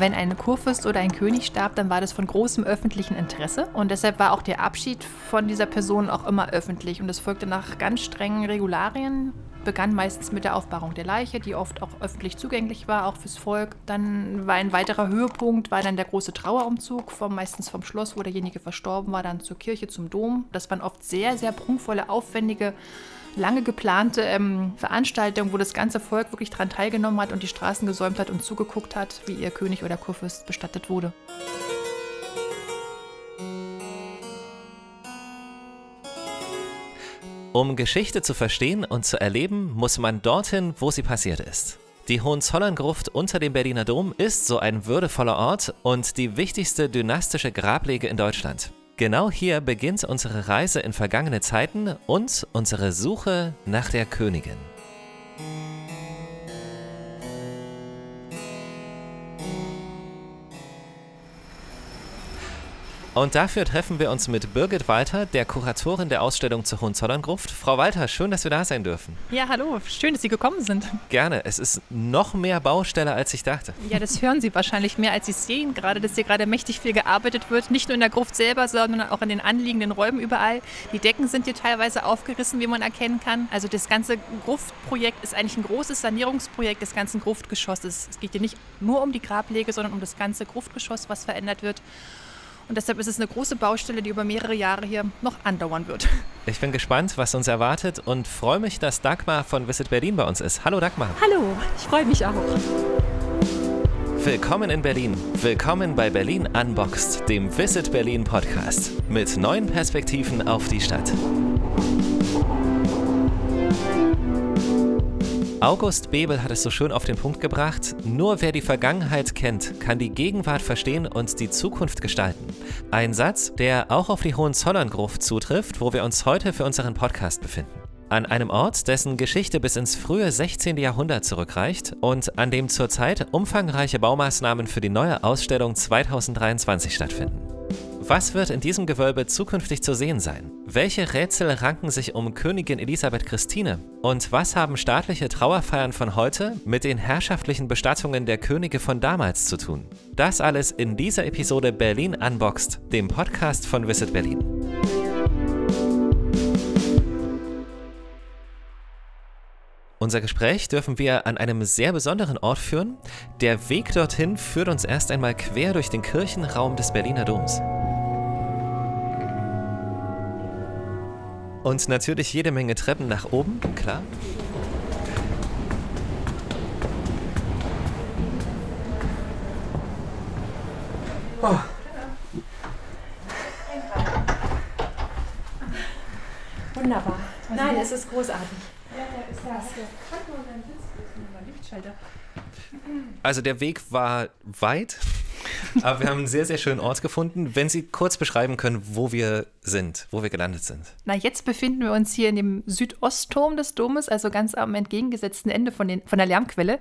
Wenn ein Kurfürst oder ein König starb, dann war das von großem öffentlichen Interesse und deshalb war auch der Abschied von dieser Person auch immer öffentlich und es folgte nach ganz strengen Regularien begann meistens mit der Aufbahrung der Leiche, die oft auch öffentlich zugänglich war, auch fürs Volk. Dann war ein weiterer Höhepunkt, war dann der große Trauerumzug, vom, meistens vom Schloss, wo derjenige verstorben war, dann zur Kirche, zum Dom. Das waren oft sehr, sehr prunkvolle, aufwendige lange geplante ähm, Veranstaltung, wo das ganze Volk wirklich daran teilgenommen hat und die Straßen gesäumt hat und zugeguckt hat, wie ihr König oder Kurfürst bestattet wurde. Um Geschichte zu verstehen und zu erleben, muss man dorthin, wo sie passiert ist. Die Hohenzollern-Gruft unter dem Berliner Dom ist so ein würdevoller Ort und die wichtigste dynastische Grablege in Deutschland. Genau hier beginnt unsere Reise in vergangene Zeiten und unsere Suche nach der Königin. Und dafür treffen wir uns mit Birgit Walter, der Kuratorin der Ausstellung zur Hohenzollern-Gruft. Frau Walter, schön, dass wir da sein dürfen. Ja, hallo, schön, dass Sie gekommen sind. Gerne, es ist noch mehr Baustelle, als ich dachte. Ja, das hören Sie wahrscheinlich mehr, als Sie sehen, gerade, dass hier gerade mächtig viel gearbeitet wird. Nicht nur in der Gruft selber, sondern auch in den anliegenden Räumen überall. Die Decken sind hier teilweise aufgerissen, wie man erkennen kann. Also das ganze Gruftprojekt ist eigentlich ein großes Sanierungsprojekt des ganzen Gruftgeschosses. Es geht hier nicht nur um die Grablege, sondern um das ganze Gruftgeschoss, was verändert wird. Und deshalb ist es eine große Baustelle, die über mehrere Jahre hier noch andauern wird. Ich bin gespannt, was uns erwartet und freue mich, dass Dagmar von Visit Berlin bei uns ist. Hallo Dagmar. Hallo, ich freue mich auch. Willkommen in Berlin. Willkommen bei Berlin Unboxed, dem Visit Berlin Podcast mit neuen Perspektiven auf die Stadt. August Bebel hat es so schön auf den Punkt gebracht, nur wer die Vergangenheit kennt, kann die Gegenwart verstehen und die Zukunft gestalten. Ein Satz, der auch auf die Hohenzollern-Gruft zutrifft, wo wir uns heute für unseren Podcast befinden. An einem Ort, dessen Geschichte bis ins frühe 16. Jahrhundert zurückreicht und an dem zurzeit umfangreiche Baumaßnahmen für die neue Ausstellung 2023 stattfinden. Was wird in diesem Gewölbe zukünftig zu sehen sein? Welche Rätsel ranken sich um Königin Elisabeth Christine? Und was haben staatliche Trauerfeiern von heute mit den herrschaftlichen Bestattungen der Könige von damals zu tun? Das alles in dieser Episode Berlin Unboxed, dem Podcast von Visit Berlin. Unser Gespräch dürfen wir an einem sehr besonderen Ort führen. Der Weg dorthin führt uns erst einmal quer durch den Kirchenraum des Berliner Doms. Und natürlich jede Menge Treppen nach oben, klar. Oh. Wunderbar. Nein, es ist großartig. Ja, da ist das. Lichtschalter. Also der Weg war weit, aber wir haben einen sehr, sehr schönen Ort gefunden. Wenn Sie kurz beschreiben können, wo wir sind, wo wir gelandet sind. Na, jetzt befinden wir uns hier in dem Südostturm des Domes, also ganz am entgegengesetzten Ende von, den, von der Lärmquelle.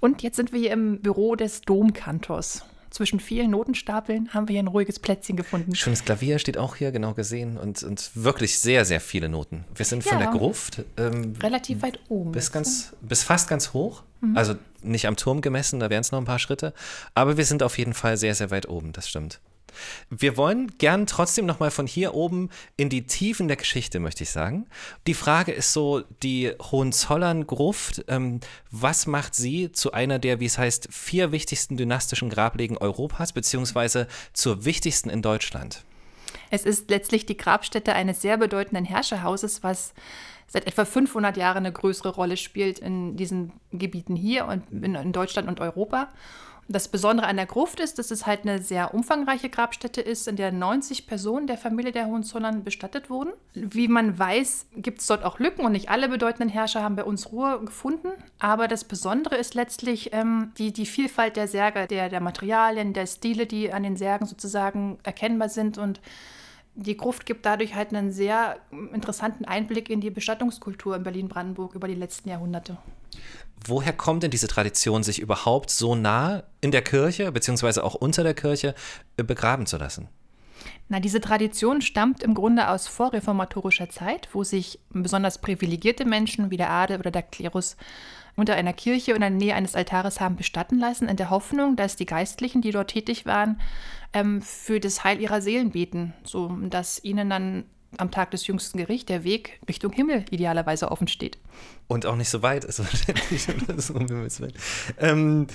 Und jetzt sind wir hier im Büro des Domkantors zwischen vielen Notenstapeln haben wir hier ein ruhiges Plätzchen gefunden. Schönes Klavier steht auch hier, genau gesehen. Und, und wirklich sehr, sehr viele Noten. Wir sind ja, von der Gruft. Ähm, relativ weit oben. Bis, ganz, bis fast ganz hoch. Mhm. Also nicht am Turm gemessen, da wären es noch ein paar Schritte. Aber wir sind auf jeden Fall sehr, sehr weit oben, das stimmt. Wir wollen gern trotzdem nochmal von hier oben in die Tiefen der Geschichte, möchte ich sagen. Die Frage ist so, die Hohenzollern-Gruft, ähm, was macht sie zu einer der, wie es heißt, vier wichtigsten dynastischen Grablegen Europas, beziehungsweise zur wichtigsten in Deutschland? Es ist letztlich die Grabstätte eines sehr bedeutenden Herrscherhauses, was seit etwa 500 Jahren eine größere Rolle spielt in diesen Gebieten hier und in Deutschland und Europa. Das Besondere an der Gruft ist, dass es halt eine sehr umfangreiche Grabstätte ist, in der 90 Personen der Familie der Hohenzollern bestattet wurden. Wie man weiß, gibt es dort auch Lücken und nicht alle bedeutenden Herrscher haben bei uns Ruhe gefunden. Aber das Besondere ist letztlich ähm, die, die Vielfalt der Särge, der, der Materialien, der Stile, die an den Särgen sozusagen erkennbar sind und die Gruft gibt dadurch halt einen sehr interessanten Einblick in die Bestattungskultur in Berlin-Brandenburg über die letzten Jahrhunderte. Woher kommt denn diese Tradition, sich überhaupt so nah in der Kirche, beziehungsweise auch unter der Kirche, äh, begraben zu lassen? Na, diese Tradition stammt im Grunde aus vorreformatorischer Zeit, wo sich besonders privilegierte Menschen wie der Adel oder der Klerus unter einer Kirche oder in der Nähe eines Altares haben bestatten lassen, in der Hoffnung, dass die Geistlichen, die dort tätig waren, ähm, für das Heil ihrer Seelen beten, so dass ihnen dann am Tag des jüngsten Gerichts der Weg Richtung Himmel idealerweise offen steht. Und auch nicht so weit ist wahrscheinlich. ähm,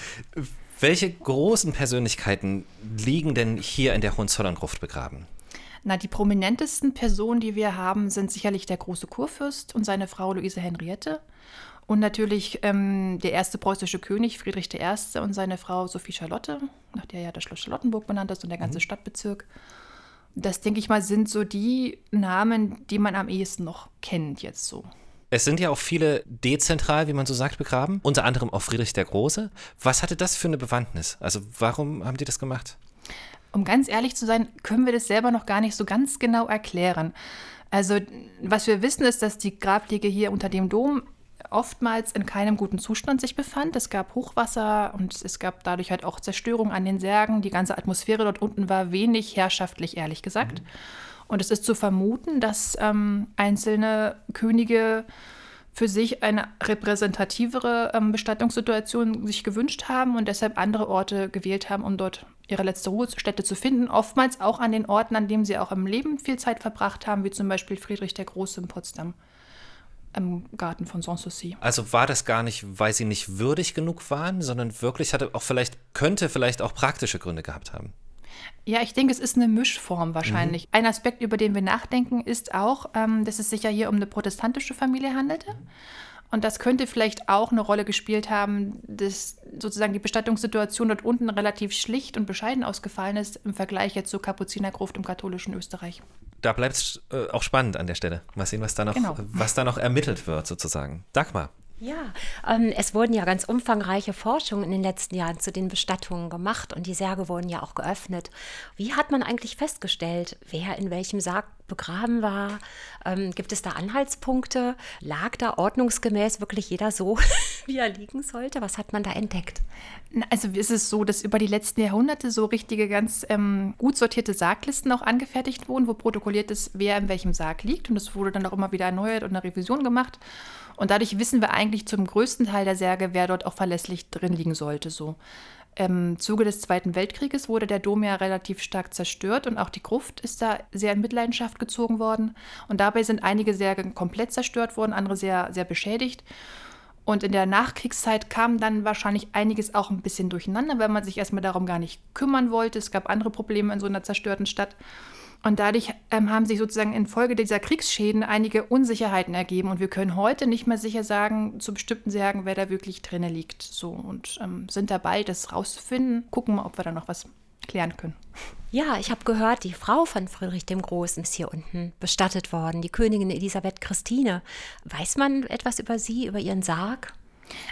welche großen Persönlichkeiten liegen denn hier in der Hohenzollern-Gruft begraben? Na, die prominentesten Personen, die wir haben, sind sicherlich der große Kurfürst und seine Frau Luise Henriette. Und natürlich ähm, der erste preußische König Friedrich I. und seine Frau Sophie Charlotte, nach der ja das Schloss Charlottenburg benannt ist und der ganze mhm. Stadtbezirk. Das, denke ich mal, sind so die Namen, die man am ehesten noch kennt jetzt so. Es sind ja auch viele dezentral, wie man so sagt, begraben, unter anderem auch Friedrich der Große. Was hatte das für eine Bewandtnis? Also warum haben die das gemacht? Um ganz ehrlich zu sein, können wir das selber noch gar nicht so ganz genau erklären. Also was wir wissen ist, dass die Grabliege hier unter dem Dom oftmals in keinem guten Zustand sich befand. Es gab Hochwasser und es gab dadurch halt auch Zerstörung an den Särgen. Die ganze Atmosphäre dort unten war wenig herrschaftlich, ehrlich gesagt. Mhm. Und es ist zu vermuten, dass ähm, einzelne Könige für sich eine repräsentativere ähm, Bestattungssituation sich gewünscht haben und deshalb andere Orte gewählt haben, um dort ihre letzte Ruhestätte zu finden. Oftmals auch an den Orten, an denen sie auch im Leben viel Zeit verbracht haben, wie zum Beispiel Friedrich der Große in Potsdam im Garten von Sanssouci. Also war das gar nicht, weil sie nicht würdig genug waren, sondern wirklich hatte auch vielleicht, könnte vielleicht auch praktische Gründe gehabt haben. Ja, ich denke, es ist eine Mischform wahrscheinlich. Mhm. Ein Aspekt, über den wir nachdenken, ist auch, ähm, dass es sich ja hier um eine protestantische Familie handelte. Und das könnte vielleicht auch eine Rolle gespielt haben, dass sozusagen die Bestattungssituation dort unten relativ schlicht und bescheiden ausgefallen ist im Vergleich jetzt zur Kapuzinergruft im katholischen Österreich. Da bleibt es äh, auch spannend an der Stelle. Mal sehen, was da noch, genau. was da noch ermittelt wird, sozusagen. Dagmar. Ja, ähm, es wurden ja ganz umfangreiche Forschungen in den letzten Jahren zu den Bestattungen gemacht und die Särge wurden ja auch geöffnet. Wie hat man eigentlich festgestellt, wer in welchem Sarg begraben war? Ähm, gibt es da Anhaltspunkte? Lag da ordnungsgemäß wirklich jeder so, wie er liegen sollte? Was hat man da entdeckt? Also ist es so, dass über die letzten Jahrhunderte so richtige, ganz ähm, gut sortierte Sarglisten auch angefertigt wurden, wo protokolliert ist, wer in welchem Sarg liegt. Und es wurde dann auch immer wieder erneuert und eine Revision gemacht. Und dadurch wissen wir eigentlich zum größten Teil der Särge, wer dort auch verlässlich drin liegen sollte. So. Im Zuge des Zweiten Weltkrieges wurde der Dom ja relativ stark zerstört und auch die Gruft ist da sehr in Mitleidenschaft gezogen worden. Und dabei sind einige Särge komplett zerstört worden, andere sehr, sehr beschädigt. Und in der Nachkriegszeit kam dann wahrscheinlich einiges auch ein bisschen durcheinander, weil man sich erstmal darum gar nicht kümmern wollte. Es gab andere Probleme in so einer zerstörten Stadt. Und dadurch ähm, haben sich sozusagen infolge dieser Kriegsschäden einige Unsicherheiten ergeben. Und wir können heute nicht mehr sicher sagen, zu bestimmten Särgen, wer da wirklich drinne liegt. So und ähm, sind dabei, das rauszufinden. Gucken mal, ob wir da noch was klären können. Ja, ich habe gehört, die Frau von Friedrich dem Großen ist hier unten bestattet worden, die Königin Elisabeth Christine. Weiß man etwas über sie, über ihren Sarg?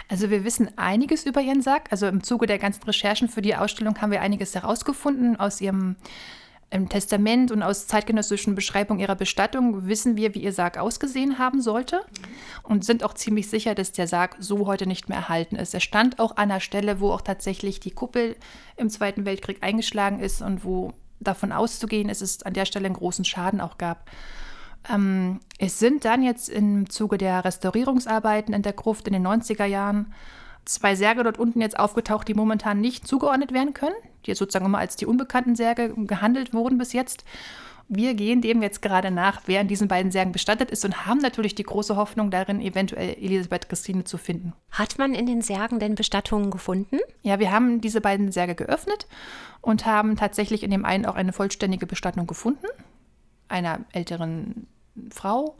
Also wir wissen einiges über ihren Sarg. Also im Zuge der ganzen Recherchen für die Ausstellung haben wir einiges herausgefunden aus ihrem im Testament und aus zeitgenössischen Beschreibungen ihrer Bestattung wissen wir, wie ihr Sarg ausgesehen haben sollte und sind auch ziemlich sicher, dass der Sarg so heute nicht mehr erhalten ist. Er stand auch an einer Stelle, wo auch tatsächlich die Kuppel im Zweiten Weltkrieg eingeschlagen ist und wo davon auszugehen ist, es an der Stelle einen großen Schaden auch gab. Ähm, es sind dann jetzt im Zuge der Restaurierungsarbeiten in der Gruft in den 90er Jahren zwei Särge dort unten jetzt aufgetaucht, die momentan nicht zugeordnet werden können, die jetzt sozusagen immer als die unbekannten Särge gehandelt wurden bis jetzt. Wir gehen dem jetzt gerade nach, wer in diesen beiden Särgen bestattet ist und haben natürlich die große Hoffnung darin, eventuell Elisabeth Christine zu finden. Hat man in den Särgen denn Bestattungen gefunden? Ja, wir haben diese beiden Särge geöffnet und haben tatsächlich in dem einen auch eine vollständige Bestattung gefunden, einer älteren Frau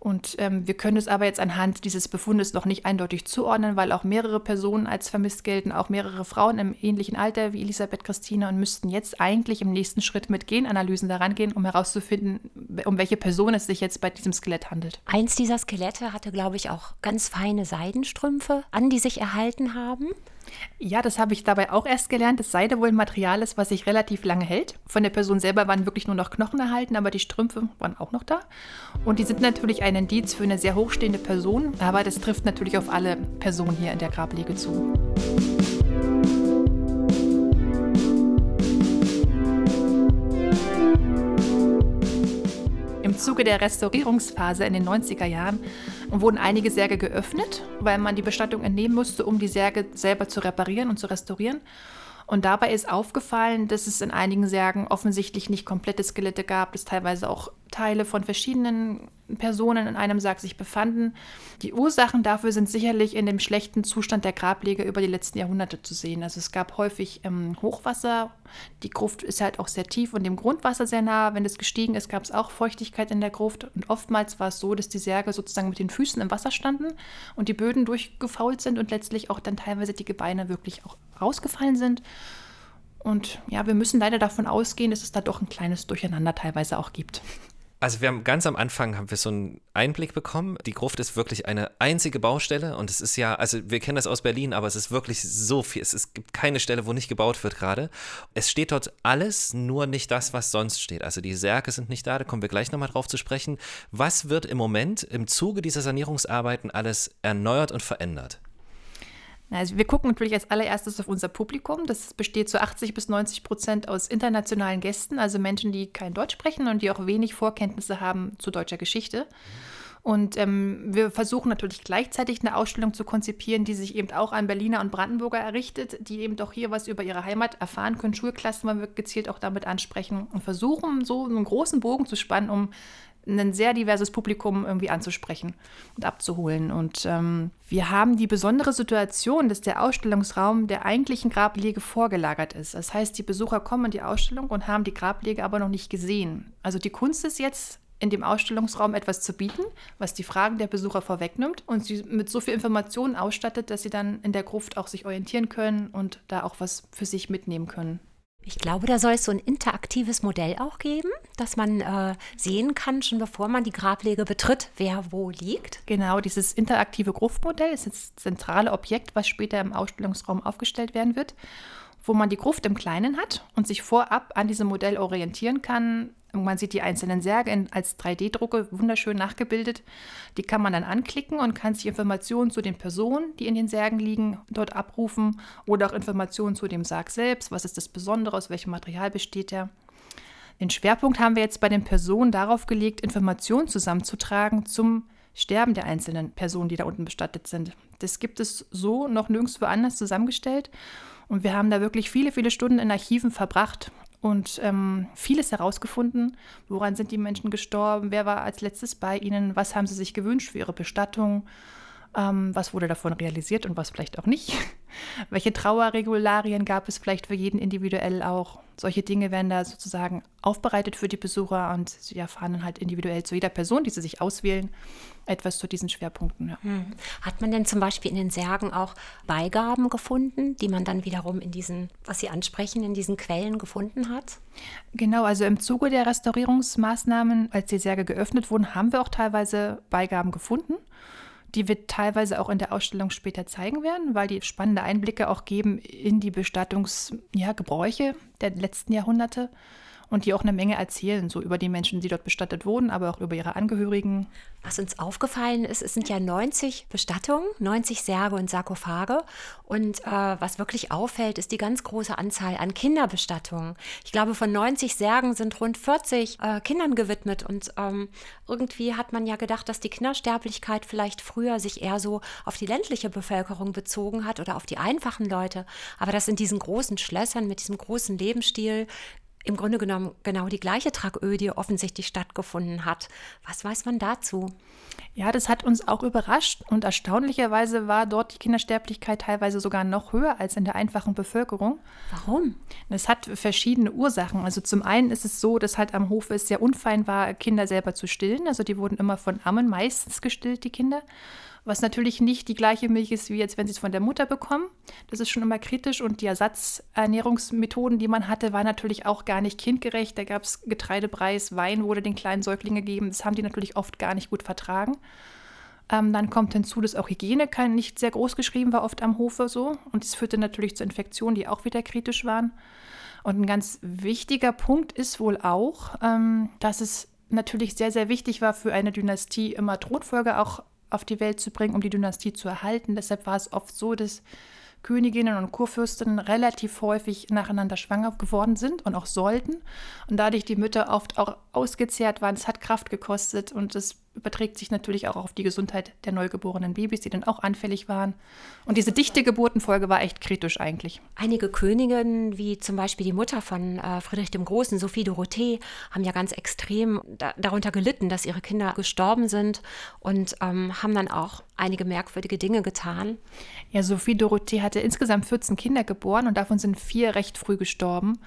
und ähm, wir können es aber jetzt anhand dieses Befundes noch nicht eindeutig zuordnen, weil auch mehrere Personen als vermisst gelten, auch mehrere Frauen im ähnlichen Alter wie Elisabeth Christine und müssten jetzt eigentlich im nächsten Schritt mit Genanalysen daran gehen, um herauszufinden, um welche Person es sich jetzt bei diesem Skelett handelt. Eins dieser Skelette hatte, glaube ich, auch ganz feine Seidenstrümpfe an, die sich erhalten haben. Ja, das habe ich dabei auch erst gelernt. Es sei da wohl ein Material ist, was sich relativ lange hält. Von der Person selber waren wirklich nur noch Knochen erhalten, aber die Strümpfe waren auch noch da. Und die sind natürlich ein Indiz für eine sehr hochstehende Person, aber das trifft natürlich auf alle Personen hier in der Grablege zu. Zuge der Restaurierungsphase in den 90er Jahren wurden einige Särge geöffnet, weil man die Bestattung entnehmen musste, um die Särge selber zu reparieren und zu restaurieren. Und dabei ist aufgefallen, dass es in einigen Särgen offensichtlich nicht komplette Skelette gab, dass teilweise auch Teile von verschiedenen Personen in einem Sarg sich befanden. Die Ursachen dafür sind sicherlich in dem schlechten Zustand der Grablege über die letzten Jahrhunderte zu sehen. Also es gab häufig ähm, Hochwasser, die Gruft ist halt auch sehr tief und dem Grundwasser sehr nah. Wenn es gestiegen ist, gab es auch Feuchtigkeit in der Gruft und oftmals war es so, dass die Särge sozusagen mit den Füßen im Wasser standen und die Böden durchgefault sind und letztlich auch dann teilweise die Gebeine wirklich auch rausgefallen sind. Und ja, wir müssen leider davon ausgehen, dass es da doch ein kleines Durcheinander teilweise auch gibt. Also wir haben ganz am Anfang haben wir so einen Einblick bekommen. Die Gruft ist wirklich eine einzige Baustelle und es ist ja, also wir kennen das aus Berlin, aber es ist wirklich so viel. Es, es gibt keine Stelle, wo nicht gebaut wird gerade. Es steht dort alles, nur nicht das, was sonst steht. Also die Särge sind nicht da, da kommen wir gleich nochmal drauf zu sprechen. Was wird im Moment im Zuge dieser Sanierungsarbeiten alles erneuert und verändert? Also wir gucken natürlich als allererstes auf unser Publikum. Das besteht zu 80 bis 90 Prozent aus internationalen Gästen, also Menschen, die kein Deutsch sprechen und die auch wenig Vorkenntnisse haben zu deutscher Geschichte. Und ähm, wir versuchen natürlich gleichzeitig eine Ausstellung zu konzipieren, die sich eben auch an Berliner und Brandenburger errichtet, die eben doch hier was über ihre Heimat erfahren können. Schulklassen wollen wir gezielt auch damit ansprechen und versuchen, so einen großen Bogen zu spannen, um ein sehr diverses Publikum irgendwie anzusprechen und abzuholen. Und ähm, wir haben die besondere Situation, dass der Ausstellungsraum der eigentlichen Grablege vorgelagert ist. Das heißt, die Besucher kommen in die Ausstellung und haben die Grablege aber noch nicht gesehen. Also die Kunst ist jetzt, in dem Ausstellungsraum etwas zu bieten, was die Fragen der Besucher vorwegnimmt und sie mit so viel Informationen ausstattet, dass sie dann in der Gruft auch sich orientieren können und da auch was für sich mitnehmen können. Ich glaube, da soll es so ein interaktives Modell auch geben, dass man äh, sehen kann, schon bevor man die Grablege betritt, wer wo liegt. Genau, dieses interaktive Gruftmodell ist das zentrale Objekt, was später im Ausstellungsraum aufgestellt werden wird, wo man die Gruft im Kleinen hat und sich vorab an diesem Modell orientieren kann, man sieht die einzelnen Särge in, als 3D-Drucke wunderschön nachgebildet. Die kann man dann anklicken und kann sich Informationen zu den Personen, die in den Särgen liegen, dort abrufen oder auch Informationen zu dem Sarg selbst. Was ist das Besondere? Aus welchem Material besteht er? Den Schwerpunkt haben wir jetzt bei den Personen darauf gelegt, Informationen zusammenzutragen zum Sterben der einzelnen Personen, die da unten bestattet sind. Das gibt es so noch nirgendwo anders zusammengestellt. Und wir haben da wirklich viele, viele Stunden in Archiven verbracht und ähm, vieles herausgefunden. Woran sind die Menschen gestorben? Wer war als letztes bei ihnen? Was haben sie sich gewünscht für ihre Bestattung? Ähm, was wurde davon realisiert und was vielleicht auch nicht? Welche Trauerregularien gab es vielleicht für jeden individuell auch? Solche Dinge werden da sozusagen aufbereitet für die Besucher und sie erfahren dann halt individuell zu jeder Person, die sie sich auswählen, etwas zu diesen Schwerpunkten. Ja. Hm. Hat man denn zum Beispiel in den Särgen auch Beigaben gefunden, die man dann wiederum in diesen, was Sie ansprechen, in diesen Quellen gefunden hat? Genau, also im Zuge der Restaurierungsmaßnahmen, als die Särge geöffnet wurden, haben wir auch teilweise Beigaben gefunden die wir teilweise auch in der Ausstellung später zeigen werden, weil die spannende Einblicke auch geben in die Bestattungsgebräuche ja, der letzten Jahrhunderte und die auch eine Menge erzählen, so über die Menschen, die dort bestattet wurden, aber auch über ihre Angehörigen. Was uns aufgefallen ist, es sind ja 90 Bestattungen, 90 Särge und Sarkophage. Und äh, was wirklich auffällt, ist die ganz große Anzahl an Kinderbestattungen. Ich glaube, von 90 Särgen sind rund 40 äh, Kindern gewidmet. Und ähm, irgendwie hat man ja gedacht, dass die Kindersterblichkeit vielleicht früher sich eher so auf die ländliche Bevölkerung bezogen hat oder auf die einfachen Leute. Aber dass in diesen großen Schlössern mit diesem großen Lebensstil im Grunde genommen genau die gleiche Tragödie offensichtlich stattgefunden hat. Was weiß man dazu? Ja, das hat uns auch überrascht und erstaunlicherweise war dort die Kindersterblichkeit teilweise sogar noch höher als in der einfachen Bevölkerung. Warum? Es hat verschiedene Ursachen. Also zum einen ist es so, dass halt am Hofe es sehr unfein war, Kinder selber zu stillen. Also die wurden immer von Ammen meistens gestillt, die Kinder was natürlich nicht die gleiche Milch ist, wie jetzt, wenn sie es von der Mutter bekommen. Das ist schon immer kritisch und die Ersatzernährungsmethoden, die man hatte, waren natürlich auch gar nicht kindgerecht. Da gab es Getreidepreis, Wein wurde den kleinen Säuglingen gegeben. Das haben die natürlich oft gar nicht gut vertragen. Ähm, dann kommt hinzu, dass auch Hygiene kein, nicht sehr groß geschrieben war, oft am Hofe so. Und das führte natürlich zu Infektionen, die auch wieder kritisch waren. Und ein ganz wichtiger Punkt ist wohl auch, ähm, dass es natürlich sehr, sehr wichtig war für eine Dynastie, immer Thronfolger auch auf die Welt zu bringen, um die Dynastie zu erhalten. Deshalb war es oft so, dass Königinnen und Kurfürstinnen relativ häufig nacheinander schwanger geworden sind und auch sollten und dadurch die Mütter oft auch ausgezehrt waren. Es hat Kraft gekostet und es überträgt sich natürlich auch auf die Gesundheit der neugeborenen Babys, die dann auch anfällig waren. Und diese dichte Geburtenfolge war echt kritisch eigentlich. Einige Königinnen, wie zum Beispiel die Mutter von äh, Friedrich dem Großen, Sophie Dorothee, haben ja ganz extrem da, darunter gelitten, dass ihre Kinder gestorben sind und ähm, haben dann auch einige merkwürdige Dinge getan. Ja, Sophie Dorothee hatte insgesamt 14 Kinder geboren und davon sind vier recht früh gestorben.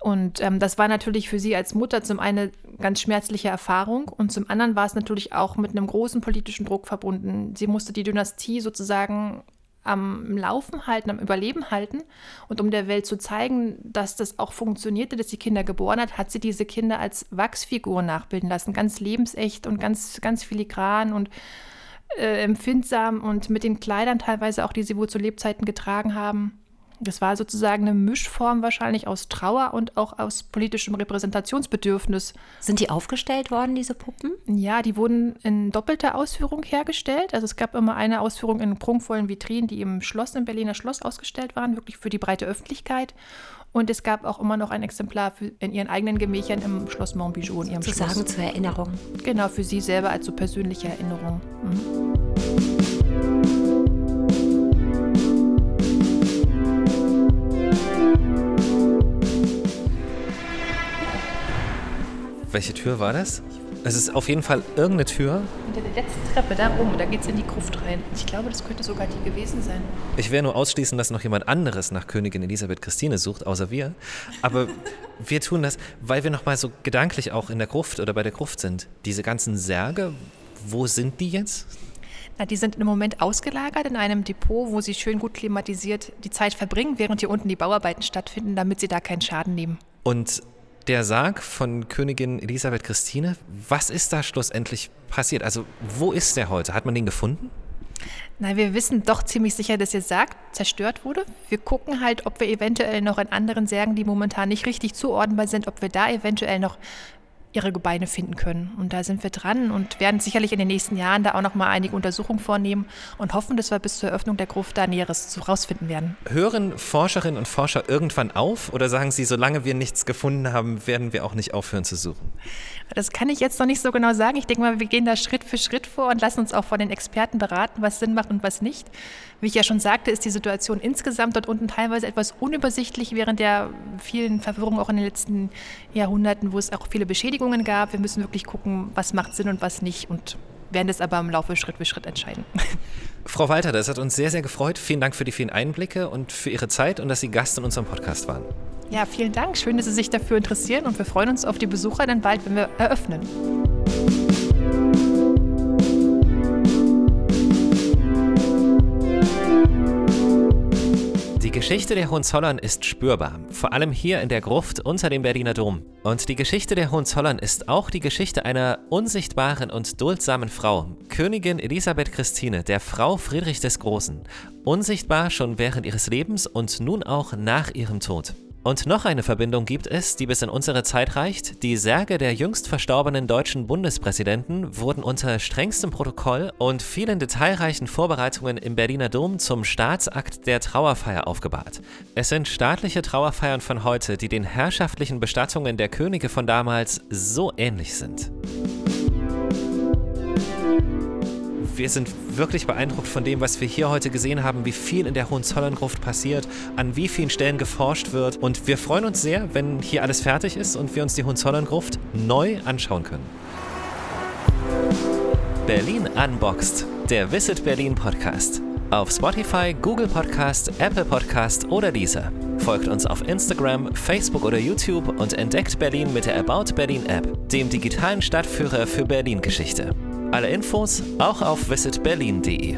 Und ähm, das war natürlich für sie als Mutter zum einen ganz schmerzliche Erfahrung und zum anderen war es natürlich auch mit einem großen politischen Druck verbunden. Sie musste die Dynastie sozusagen am Laufen halten, am Überleben halten. Und um der Welt zu zeigen, dass das auch funktionierte, dass sie Kinder geboren hat, hat sie diese Kinder als Wachsfiguren nachbilden lassen. Ganz lebensecht und ganz, ganz filigran und äh, empfindsam und mit den Kleidern teilweise auch, die sie wohl zu Lebzeiten getragen haben. Das war sozusagen eine Mischform wahrscheinlich aus Trauer und auch aus politischem Repräsentationsbedürfnis. Sind die aufgestellt worden, diese Puppen? Ja, die wurden in doppelter Ausführung hergestellt. Also es gab immer eine Ausführung in prunkvollen Vitrinen, die im Schloss, im Berliner Schloss ausgestellt waren, wirklich für die breite Öffentlichkeit. Und es gab auch immer noch ein Exemplar in ihren eigenen Gemächern im Schloss Montbijou in ihrem Sozusagen Schloss. zur Erinnerung. Genau, für sie selber als so persönliche Erinnerung. Mhm. Welche Tür war das? Es ist auf jeden Fall irgendeine Tür. Hinter der letzten Treppe, da oben, da geht es in die Gruft rein. Ich glaube, das könnte sogar die gewesen sein. Ich werde nur ausschließen, dass noch jemand anderes nach Königin Elisabeth Christine sucht, außer wir. Aber wir tun das, weil wir noch mal so gedanklich auch in der Gruft oder bei der Gruft sind. Diese ganzen Särge, wo sind die jetzt? Na, die sind im Moment ausgelagert in einem Depot, wo sie schön gut klimatisiert die Zeit verbringen, während hier unten die Bauarbeiten stattfinden, damit sie da keinen Schaden nehmen. Und der Sarg von Königin Elisabeth Christine, was ist da schlussendlich passiert? Also, wo ist der heute? Hat man den gefunden? Na, wir wissen doch ziemlich sicher, dass der Sarg zerstört wurde. Wir gucken halt, ob wir eventuell noch in anderen Särgen, die momentan nicht richtig zuordnenbar sind, ob wir da eventuell noch ihre Gebeine finden können. Und da sind wir dran und werden sicherlich in den nächsten Jahren da auch noch mal einige Untersuchungen vornehmen und hoffen, dass wir bis zur Eröffnung der Gruft da Näheres rausfinden werden. Hören Forscherinnen und Forscher irgendwann auf oder sagen sie, solange wir nichts gefunden haben, werden wir auch nicht aufhören zu suchen? Das kann ich jetzt noch nicht so genau sagen. Ich denke mal, wir gehen da Schritt für Schritt vor und lassen uns auch von den Experten beraten, was Sinn macht und was nicht. Wie ich ja schon sagte, ist die Situation insgesamt dort unten teilweise etwas unübersichtlich während der vielen Verwirrungen auch in den letzten Jahrhunderten, wo es auch viele Beschädigungen gab. Wir müssen wirklich gucken, was macht Sinn und was nicht und werden das aber im Laufe Schritt für Schritt entscheiden. Frau Walter, das hat uns sehr, sehr gefreut. Vielen Dank für die vielen Einblicke und für Ihre Zeit und dass Sie Gast in unserem Podcast waren. Ja, vielen Dank. Schön, dass Sie sich dafür interessieren und wir freuen uns auf die Besucher dann bald, wenn wir eröffnen. Geschichte der Hohenzollern ist spürbar, vor allem hier in der Gruft unter dem Berliner Dom. Und die Geschichte der Hohenzollern ist auch die Geschichte einer unsichtbaren und duldsamen Frau, Königin Elisabeth Christine, der Frau Friedrich des Großen, unsichtbar schon während ihres Lebens und nun auch nach ihrem Tod. Und noch eine Verbindung gibt es, die bis in unsere Zeit reicht. Die Särge der jüngst verstorbenen deutschen Bundespräsidenten wurden unter strengstem Protokoll und vielen detailreichen Vorbereitungen im Berliner Dom zum Staatsakt der Trauerfeier aufgebahrt. Es sind staatliche Trauerfeiern von heute, die den herrschaftlichen Bestattungen der Könige von damals so ähnlich sind. Wir sind wirklich beeindruckt von dem, was wir hier heute gesehen haben, wie viel in der Hohenzollern-Gruft passiert, an wie vielen Stellen geforscht wird. Und wir freuen uns sehr, wenn hier alles fertig ist und wir uns die Hohenzollern-Gruft neu anschauen können. Berlin Unboxed, der Visit Berlin Podcast. Auf Spotify, Google Podcast, Apple Podcast oder dieser. Folgt uns auf Instagram, Facebook oder YouTube und entdeckt Berlin mit der About Berlin App, dem digitalen Stadtführer für Berlin-Geschichte. Alle Infos auch auf visitberlin.de.